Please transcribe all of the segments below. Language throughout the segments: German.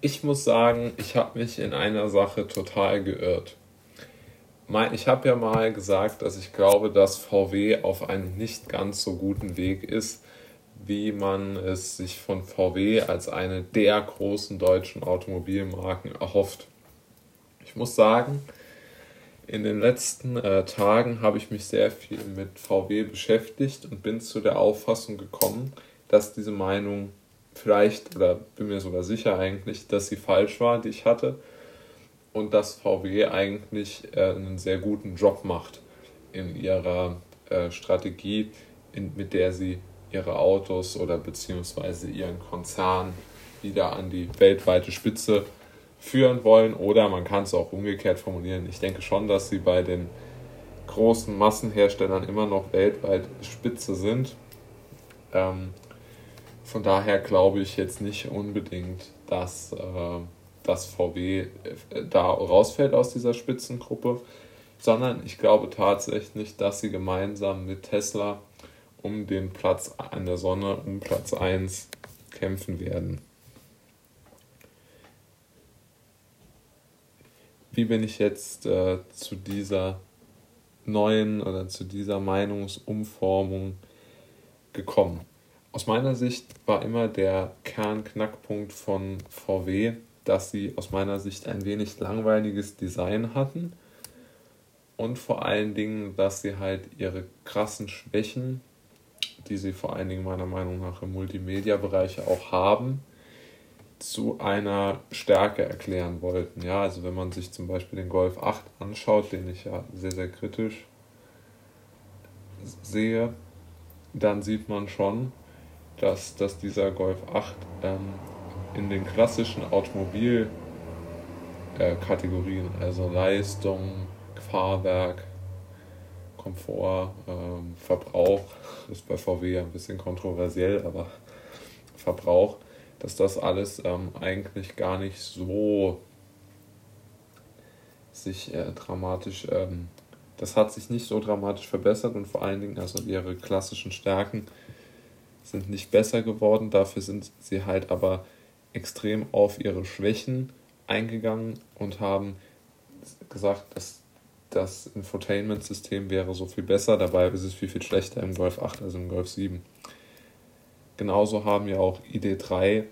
ich muss sagen, ich habe mich in einer Sache total geirrt. Ich habe ja mal gesagt, dass ich glaube, dass VW auf einem nicht ganz so guten Weg ist, wie man es sich von VW als eine der großen deutschen Automobilmarken erhofft. Ich muss sagen, in den letzten äh, Tagen habe ich mich sehr viel mit VW beschäftigt und bin zu der Auffassung gekommen, dass diese Meinung vielleicht, oder bin mir sogar sicher eigentlich, dass sie falsch war, die ich hatte, und dass VW eigentlich äh, einen sehr guten Job macht in ihrer äh, Strategie, in, mit der sie ihre Autos oder beziehungsweise ihren Konzern wieder an die weltweite Spitze führen wollen. Oder man kann es auch umgekehrt formulieren. Ich denke schon, dass sie bei den großen Massenherstellern immer noch weltweit Spitze sind. Ähm, von daher glaube ich jetzt nicht unbedingt, dass, äh, dass VW da rausfällt aus dieser Spitzengruppe, sondern ich glaube tatsächlich, dass sie gemeinsam mit Tesla um den Platz an der Sonne, um Platz 1 kämpfen werden. Wie bin ich jetzt äh, zu dieser neuen oder zu dieser Meinungsumformung gekommen? Aus meiner Sicht war immer der Kernknackpunkt von VW, dass sie aus meiner Sicht ein wenig langweiliges Design hatten und vor allen Dingen, dass sie halt ihre krassen Schwächen die sie vor allen Dingen meiner Meinung nach im Multimedia-Bereich auch haben, zu einer Stärke erklären wollten. Ja, also wenn man sich zum Beispiel den Golf 8 anschaut, den ich ja sehr, sehr kritisch sehe, dann sieht man schon, dass, dass dieser Golf 8 ähm, in den klassischen Automobilkategorien, äh, also Leistung, Fahrwerk, Komfort, ähm, Verbrauch, ist bei VW ein bisschen kontroversiell, aber Verbrauch, dass das alles ähm, eigentlich gar nicht so sich äh, dramatisch, ähm, das hat sich nicht so dramatisch verbessert und vor allen Dingen, also ihre klassischen Stärken sind nicht besser geworden, dafür sind sie halt aber extrem auf ihre Schwächen eingegangen und haben gesagt, dass das Infotainment-System wäre so viel besser, dabei ist es viel, viel schlechter im Golf 8 als im Golf 7. Genauso haben ja auch ID3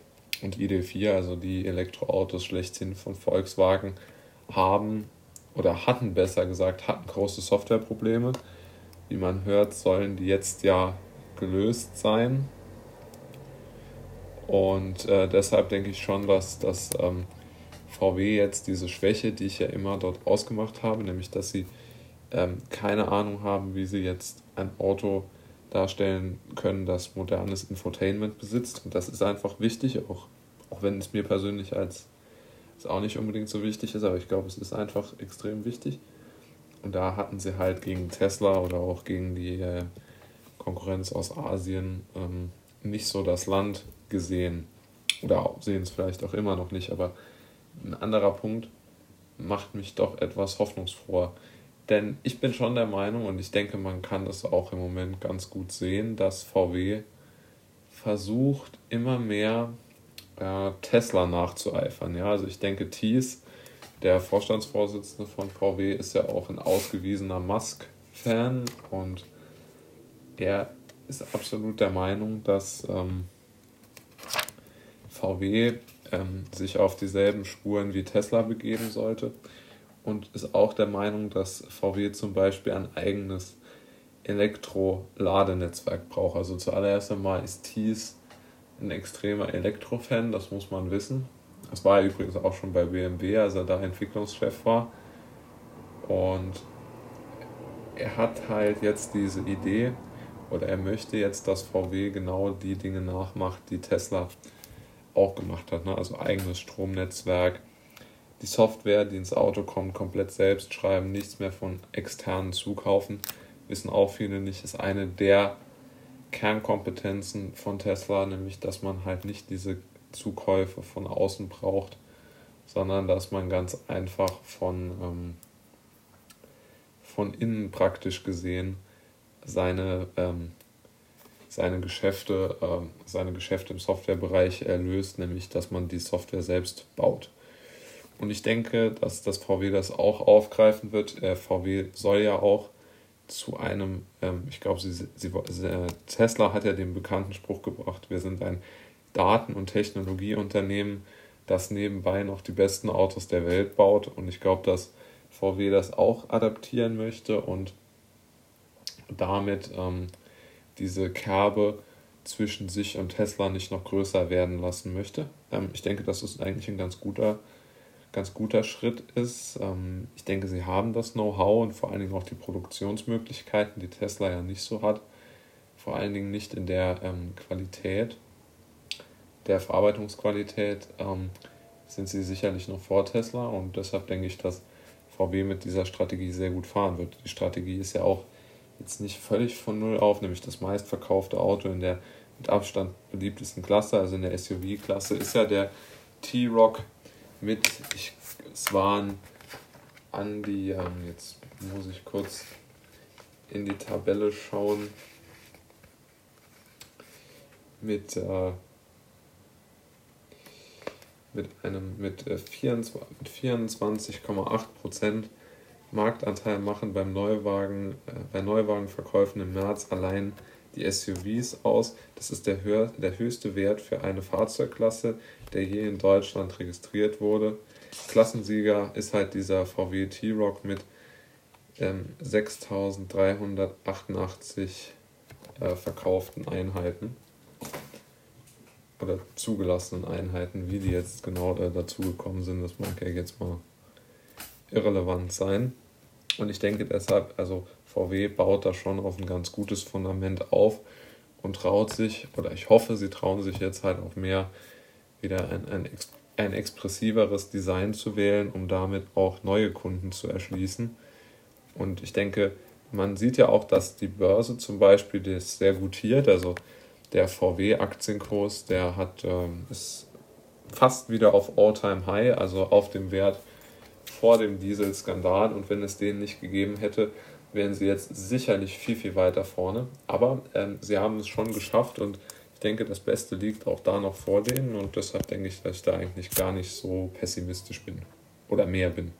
und ID4, also die Elektroautos schlechthin von Volkswagen, haben oder hatten besser gesagt, hatten große Softwareprobleme. Wie man hört, sollen die jetzt ja gelöst sein. Und äh, deshalb denke ich schon, dass das ähm, VW jetzt diese Schwäche, die ich ja immer dort ausgemacht habe, nämlich dass sie ähm, keine Ahnung haben, wie sie jetzt ein Auto darstellen können, das modernes Infotainment besitzt. Und das ist einfach wichtig, auch, auch wenn es mir persönlich als, als auch nicht unbedingt so wichtig ist, aber ich glaube, es ist einfach extrem wichtig. Und da hatten sie halt gegen Tesla oder auch gegen die äh, Konkurrenz aus Asien ähm, nicht so das Land gesehen. Oder sehen es vielleicht auch immer noch nicht, aber ein anderer Punkt macht mich doch etwas hoffnungsfroher. Denn ich bin schon der Meinung, und ich denke, man kann das auch im Moment ganz gut sehen, dass VW versucht, immer mehr äh, Tesla nachzueifern. Ja, also ich denke, Thies, der Vorstandsvorsitzende von VW, ist ja auch ein ausgewiesener Musk-Fan und er ist absolut der Meinung, dass ähm, VW ähm, sich auf dieselben Spuren wie Tesla begeben sollte und ist auch der Meinung, dass VW zum Beispiel ein eigenes Elektro-Ladenetzwerk braucht. Also zuallererst einmal ist Thies ein extremer Elektrofan, das muss man wissen. Das war er übrigens auch schon bei BMW, als er da Entwicklungschef war. Und er hat halt jetzt diese Idee, oder er möchte jetzt, dass VW genau die Dinge nachmacht, die Tesla auch gemacht hat. Ne? Also eigenes Stromnetzwerk, die Software, die ins Auto kommt, komplett selbst schreiben, nichts mehr von externen zukaufen. Wissen auch viele nicht, ist eine der Kernkompetenzen von Tesla, nämlich dass man halt nicht diese Zukäufe von außen braucht, sondern dass man ganz einfach von, ähm, von innen praktisch gesehen seine, ähm, seine Geschäfte, äh, seine Geschäfte im Softwarebereich erlöst, nämlich dass man die Software selbst baut. Und ich denke, dass das VW das auch aufgreifen wird. Äh, VW soll ja auch zu einem, ähm, ich glaube, sie, sie, äh, Tesla hat ja den bekannten Spruch gebracht, wir sind ein Daten- und Technologieunternehmen, das nebenbei noch die besten Autos der Welt baut. Und ich glaube, dass VW das auch adaptieren möchte und damit ähm, diese Kerbe zwischen sich und Tesla nicht noch größer werden lassen möchte. Ähm, ich denke, das ist eigentlich ein ganz guter ganz guter Schritt ist. Ähm, ich denke, sie haben das Know-how und vor allen Dingen auch die Produktionsmöglichkeiten, die Tesla ja nicht so hat. Vor allen Dingen nicht in der ähm, Qualität, der Verarbeitungsqualität ähm, sind sie sicherlich noch vor Tesla und deshalb denke ich, dass VW mit dieser Strategie sehr gut fahren wird. Die Strategie ist ja auch jetzt nicht völlig von Null auf, nämlich das meistverkaufte Auto in der mit Abstand beliebtesten Klasse, also in der SUV-Klasse, ist ja der T-Rock mit, ich, es waren an die, ähm, jetzt muss ich kurz in die Tabelle schauen, mit, äh, mit einem mit äh, 24,8 Prozent Marktanteil machen beim Neuwagen, äh, bei Neuwagenverkäufen im März allein die SUVs aus. Das ist der, höher, der höchste Wert für eine Fahrzeugklasse, der je in Deutschland registriert wurde. Klassensieger ist halt dieser VW T-Rock mit ähm, 6388 äh, verkauften Einheiten oder zugelassenen Einheiten, wie die jetzt genau äh, dazugekommen sind, das mag ja jetzt mal irrelevant sein. Und ich denke deshalb, also VW baut da schon auf ein ganz gutes Fundament auf und traut sich, oder ich hoffe, sie trauen sich jetzt halt auch mehr wieder ein, ein, ein expressiveres Design zu wählen, um damit auch neue Kunden zu erschließen. Und ich denke, man sieht ja auch, dass die Börse zum Beispiel das sehr gutiert. Also der VW-Aktienkurs, der hat ähm, ist fast wieder auf All-Time-High, also auf dem Wert vor dem Dieselskandal. Und wenn es den nicht gegeben hätte, wären sie jetzt sicherlich viel, viel weiter vorne. Aber ähm, sie haben es schon geschafft und ich denke, das Beste liegt auch da noch vor denen und deshalb denke ich, dass ich da eigentlich gar nicht so pessimistisch bin oder mehr bin.